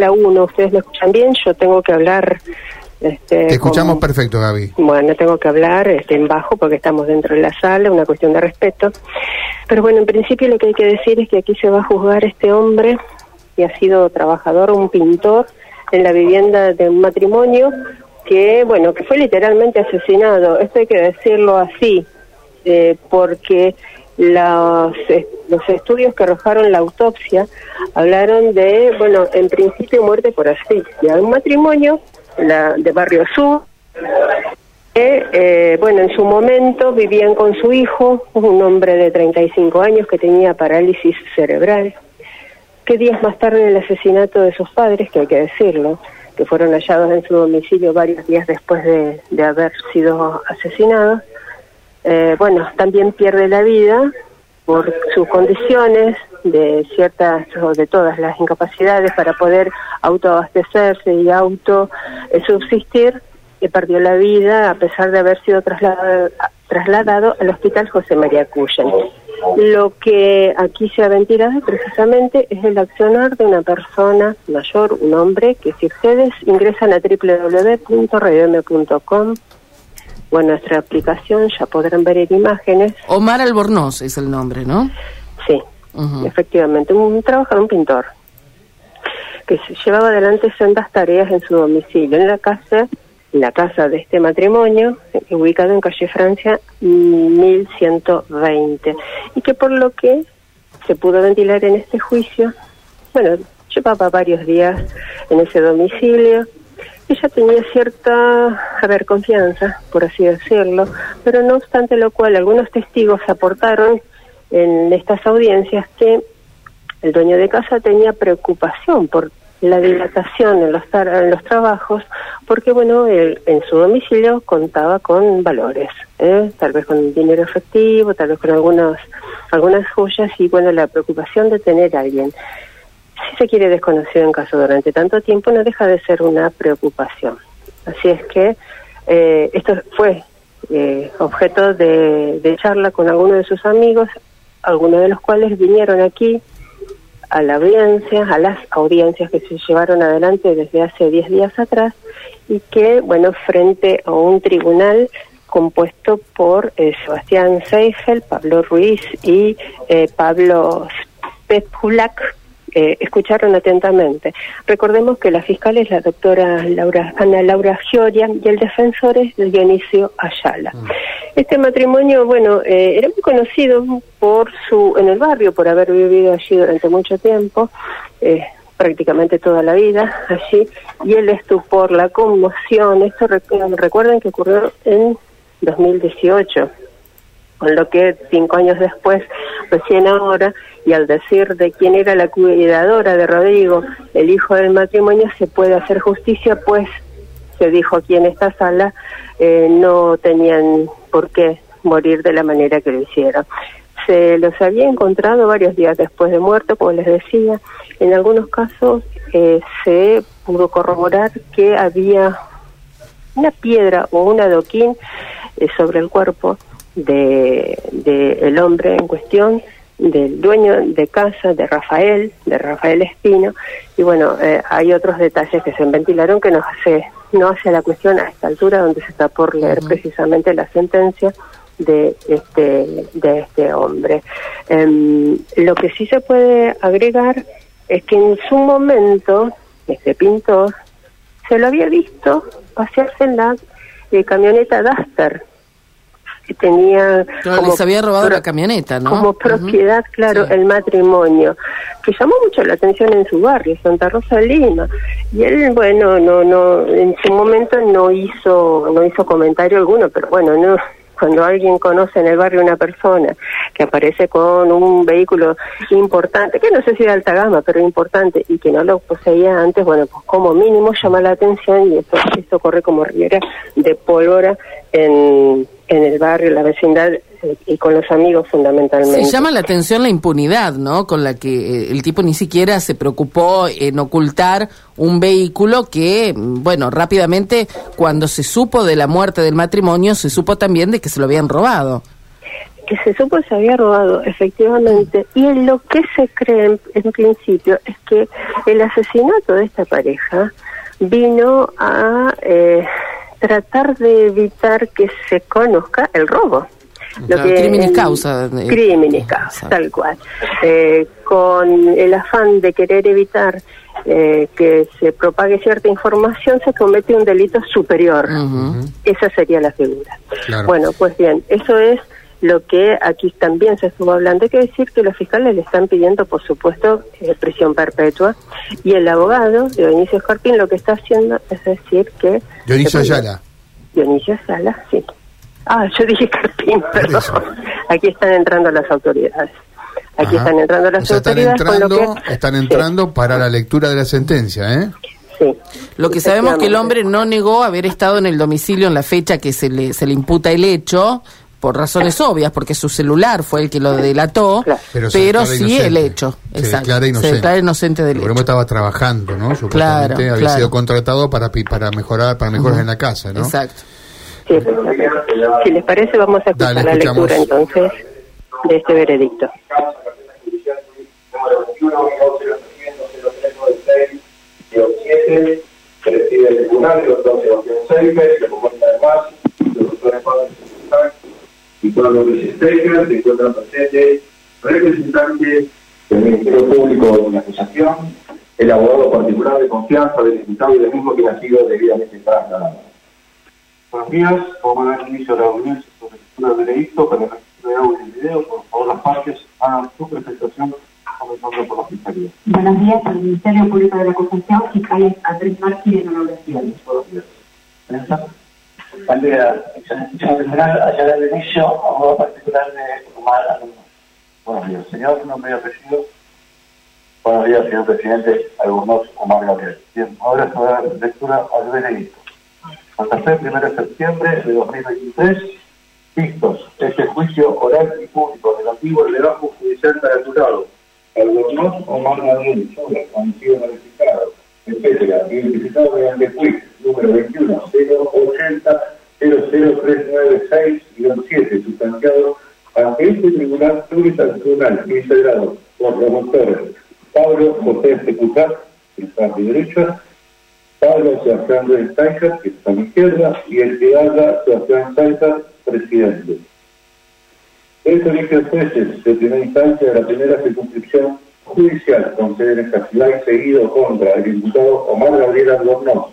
la 1, ustedes me escuchan bien, yo tengo que hablar... Este, Te escuchamos como- perfecto, Gaby. Bueno, tengo que hablar este, en bajo porque estamos dentro de la sala, una cuestión de respeto. Pero bueno, en principio lo que hay que decir es que aquí se va a juzgar este hombre que ha sido trabajador, un pintor, en la vivienda de un matrimonio que, bueno, que fue literalmente asesinado. Esto hay que decirlo así, eh, porque los, eh, los estudios que arrojaron la autopsia hablaron de, bueno, en principio muerte por asfixia. Un matrimonio de Barrio Sur, que, eh, bueno, en su momento vivían con su hijo, un hombre de 35 años que tenía parálisis cerebral, que días más tarde del asesinato de sus padres, que hay que decirlo, que fueron hallados en su domicilio varios días después de, de haber sido asesinados, eh, bueno, también pierde la vida por sus condiciones de ciertas o de todas las incapacidades para poder autoabastecerse y auto eh, subsistir y perdió la vida a pesar de haber sido trasladado, trasladado al hospital José María Cuyen. Lo que aquí se ha ventilado precisamente es el accionar de una persona mayor, un hombre, que si ustedes ingresan a www.radiom.com o en nuestra aplicación ya podrán ver en imágenes, Omar Albornoz es el nombre, ¿no? sí, efectivamente, un trabajador, un pintor, que llevaba adelante sendas tareas en su domicilio, en la casa, en la casa de este matrimonio, eh, ubicado en calle Francia mm, 1120, y que por lo que se pudo ventilar en este juicio, bueno, llevaba varios días en ese domicilio, ella tenía cierta, a ver, confianza, por así decirlo, pero no obstante lo cual algunos testigos aportaron en estas audiencias que el dueño de casa tenía preocupación por la dilatación en los, en los trabajos, porque bueno, él en su domicilio contaba con valores, ¿eh? tal vez con dinero efectivo, tal vez con algunas, algunas joyas y bueno, la preocupación de tener a alguien si se quiere desconocido en caso durante tanto tiempo, no deja de ser una preocupación. Así es que eh, esto fue eh, objeto de, de charla con algunos de sus amigos, algunos de los cuales vinieron aquí a la audiencia, a las audiencias que se llevaron adelante desde hace 10 días atrás y que, bueno, frente a un tribunal compuesto por eh, Sebastián Seifel, Pablo Ruiz y eh, Pablo Spepulak, eh, escucharon atentamente. Recordemos que la fiscal es la doctora Laura, Ana Laura Gioria y el defensor es Dionisio Ayala. Este matrimonio, bueno, eh, era muy conocido por su en el barrio, por haber vivido allí durante mucho tiempo, eh, prácticamente toda la vida allí, y el estupor, la conmoción, esto rec- recuerden que ocurrió en 2018 con lo que cinco años después, recién ahora, y al decir de quién era la cuidadora de Rodrigo, el hijo del matrimonio, se puede hacer justicia, pues se dijo aquí en esta sala, eh, no tenían por qué morir de la manera que lo hicieron. Se los había encontrado varios días después de muerto, como les decía. En algunos casos eh, se pudo corroborar que había una piedra o un adoquín eh, sobre el cuerpo de, de el hombre en cuestión, del dueño de casa, de Rafael, de Rafael Espino, y bueno, eh, hay otros detalles que se ventilaron que nos hace, no hace la cuestión a esta altura donde se está por leer precisamente la sentencia de este, de este hombre. Em, lo que sí se puede agregar es que en su momento, este pintor, se lo había visto pasearse en la eh, camioneta Duster, que tenía Claro, les había robado la camioneta, ¿no? como propiedad, claro, Sí. el matrimonio, que llamó mucho la atención en su barrio, Santa Rosa Lima. Y él, bueno, no, no, en su momento no hizo, no hizo comentario alguno, pero bueno, no, cuando alguien conoce en el barrio una persona que aparece con un vehículo importante, que no sé si de alta gama, pero importante, y que no lo poseía antes, bueno, pues como mínimo llama la atención y esto, esto corre como riera de pólvora en, en el barrio, en la vecindad eh, y con los amigos fundamentalmente. Se llama la atención la impunidad, ¿no? Con la que eh, el tipo ni siquiera se preocupó en ocultar un vehículo que, mm, bueno, rápidamente, cuando se supo de la muerte del matrimonio, se supo también de que se lo habían robado. que se supo se había robado, efectivamente, y en lo que se cree en, principio es que el asesinato de esta pareja vino a eh, tratar de evitar que se conozca el robo. Lo que, crímenes causa. Eh, crímenes causa, tal cual. Eh, con el afán de querer evitar eh, que se propague cierta información, se comete un delito superior. Esa sería la figura. Bueno, pues bien, eso es lo que aquí también se estuvo hablando. Hay que decir que los fiscales le están pidiendo, por supuesto, eh, prisión perpetua y el abogado, Dionisio Escorpín, lo que está haciendo es decir que... Dionisio Ayala. Dionisio Ayala, sí. Ah, yo dije Carpín, perdón. Aquí están entrando las autoridades. Aquí están entrando las autoridades. Están entrando, están entrando para la lectura de la sentencia, ¿eh? Sí. Lo que sabemos que el hombre no negó haber estado en el domicilio en la fecha que se le, se le imputa el hecho, por razones obvias, porque su celular fue el que lo delató, pero, sí el hecho. Se declara inocente. Se declara inocente del hecho. estaba trabajando, ¿no? Supuestamente había sido contratado para, para mejorar, para mejoras en la casa, ¿no? Exacto. Sí, si les parece, vamos a escuchar la lectura entonces de este veredicto. que recibe el tribunal, los 12 que componen además los doctores y cuando los Stecker se encuentran presentes representantes del Ministerio Público de la acusación, el abogado particular de confianza del imputado y del mismo que ha sido debidamente trasladado. Buenos días, vamos a dar inicio a la audiencia sobre lectura del delito para el registro de audio y video. Por favor, las partes hagan su presentación comenzando por la Fiscalía. Buenos días, al Ministerio Público de la Acusación, fiscal Andrés Márquez de oración. Buenos días. Bandera, allá del inicio, abogado particular de Omar Buenos días, señor, nombre y apellido. Buenos días, señor presidente, Albornoz Omar Gabriel. Bien, ahora se va a dar lectura al veredicto. Santa Fe, 1 de septiembre de 2023. Vistos, este juicio oral y público relativo al legajo judicial para jurado. Albornoz Omar Gabriel, conocido verificado, etcétera, identificado mediante juicio número 21 080 00396-7, sustanciado ante este tribunal plurisancional integrado por los doctores Pablo José Ejecutar, que está a mi derecha, Pablo Sebastián de Sánchez, que está a mi izquierda, y el que habla Sebastián Sánchez, presidente. Estos eligen jueces de primera instancia de la primera circunscripción judicial con sede en y seguido contra el imputado Omar Gabriel Albornoz,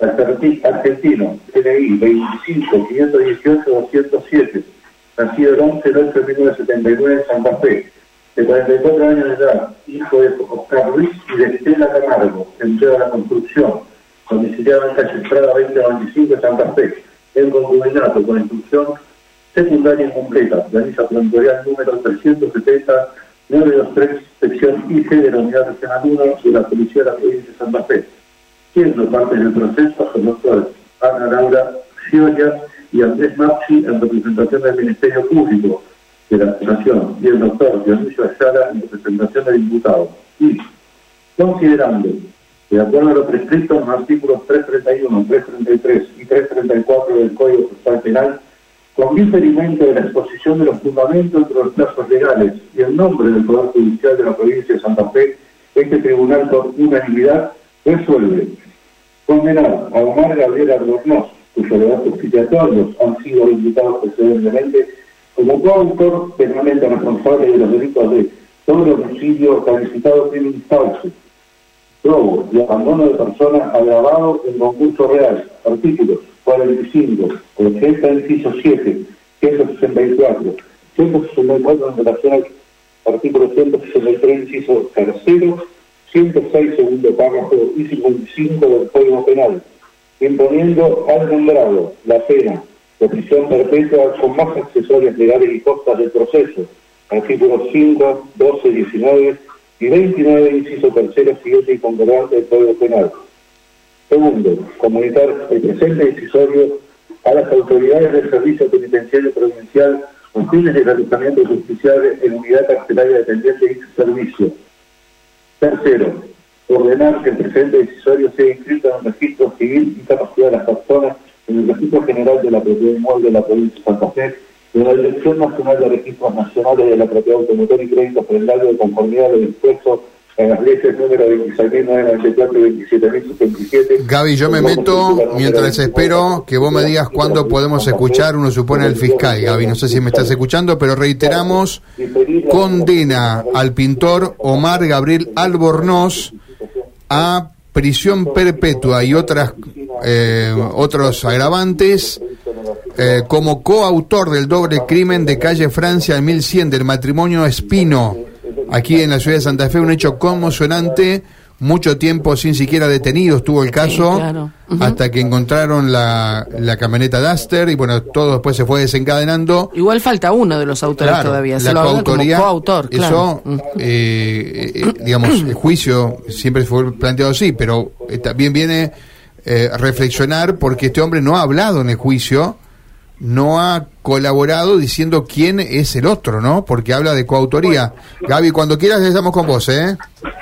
argentino, DNI 25 518 207, nacido el 11 de 8 de 1979 en Santa Fe, de 44 años de edad, hijo de Oscar Ruiz y de Estela Camargo, empleado a la construcción, domiciliado en calle Estrada 2025 de Santa Fe, en concubinato con instrucción secundaria incompleta, planilla plantorial número 370 923, sección IG de la Unidad Regional 1 de la Policía de la Provincia de Santa Fe siendo parte del proceso el doctor Ana Laura Ciolla y Andrés Maxi en representación del Ministerio Público de la Nación y el doctor Dionisio Ayala en representación del imputado. Y, considerando, de acuerdo a lo prescrito en los artículos 331, 333 y 334 del Código Procesal Penal, con diferimento de la exposición de los fundamentos entre los plazos legales y el nombre del Poder Judicial de la provincia de Santa Fe, este tribunal por unanimidad resuelve condenar a Omar Gabriel Albornoz, cuyos legatos justificatorios han sido imputados precedentemente, como coautor penalmente responsable de los delitos de todo homicidio calificado crimen falso, robo y abandono de personas agravado en concurso real, artículos 45, 80, inciso 7, 164, 164 en relación al artículo 163, inciso tercero, 106 segundo párrafo y 55 del Código Penal, imponiendo al nombrado la pena de prisión perpetua con más accesorias legales y costas del proceso, artículos 5, 12, 19 y 29, inciso tercero, siguiente y concordante del Código Penal. Segundo, comunicar el presente decisorio a las autoridades del Servicio Penitenciario Provincial con fines de realizamiento justicial en unidad carcelaria dependiente y servicio Tercero, ordenar que el presente decisorio sea inscrito en el registro civil y capacidad de las personas en el registro general de la propiedad inmueble de la provincia de Santa Fe de la Dirección Nacional de Registros Nacionales de la Propiedad Automotor y Crédito por el de conformidad a los dispuestos en las leyes número 26.994 y 27.067. Gaby, yo me meto mientras espero que vos me digas cuándo podemos escuchar, uno supone al fiscal. Gaby, no sé si me estás escuchando, pero reiteramos, condena al pintor Omar Gabriel Albornoz a prisión perpetua y otras eh, otros agravantes eh, como coautor del doble crimen de calle Francia en 1100 del matrimonio Espino aquí en la ciudad de Santa Fe, un hecho conmocionante, mucho tiempo sin siquiera detenido estuvo el caso, hasta que encontraron la, la camioneta Duster y bueno, todo después se fue desencadenando. Igual falta uno de los autores todavía, la coautoría, coautor, eso, eh, eh, digamos, el juicio siempre fue planteado así, pero también viene eh, reflexionar porque este hombre no ha hablado en el juicio, no ha colaborado diciendo quién es el otro, ¿no? Porque habla de coautoría. Gaby, cuando quieras estamos con vos, ¿eh?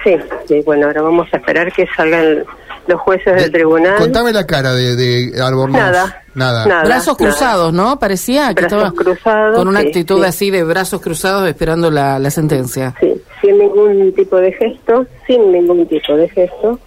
Sí, sí, bueno, ahora vamos a esperar que salgan los jueces del tribunal. Contame la cara de, de Albornoz. Nada, nada. brazos cruzados, ¿no? Parecía que estaba cruzados, con una actitud así de brazos cruzados esperando la, la sentencia. Sí, sin ningún tipo de gesto, sin ningún tipo de gesto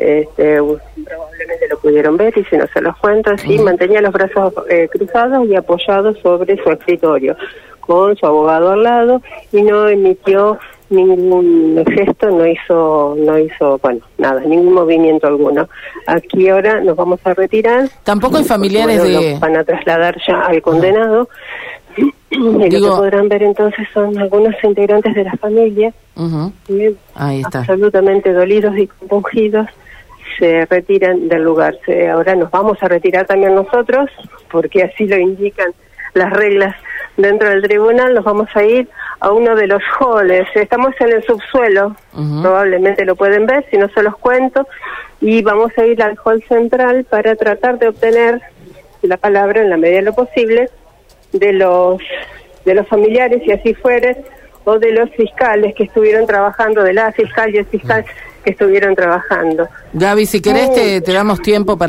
este, probablemente lo pudieron ver y si no se los cuento, sí, mantenía los brazos eh, cruzados y apoyados sobre su escritorio, con su abogado al lado y no emitió ningún gesto, no hizo, no hizo, bueno, nada, ningún movimiento alguno. Aquí ahora nos vamos a retirar. Tampoco hay familiares de... van a trasladar ya al condenado. Y lo que podrán ver entonces son algunos integrantes de la familia, Ahí está. absolutamente dolidos y compungidos, se retiran del lugar. ahora nos vamos a retirar también nosotros, porque así lo indican las reglas dentro del tribunal, nos vamos a ir a uno de los halls. Estamos en el subsuelo, probablemente lo pueden ver, si no se los cuento, y vamos a ir al hall central para tratar de obtener la palabra en la medida de lo posible de los de los familiares, si así fuere, o de los fiscales que estuvieron trabajando, de la fiscal y el fiscal que estuvieron trabajando. Gaby, si querés, te, te damos tiempo para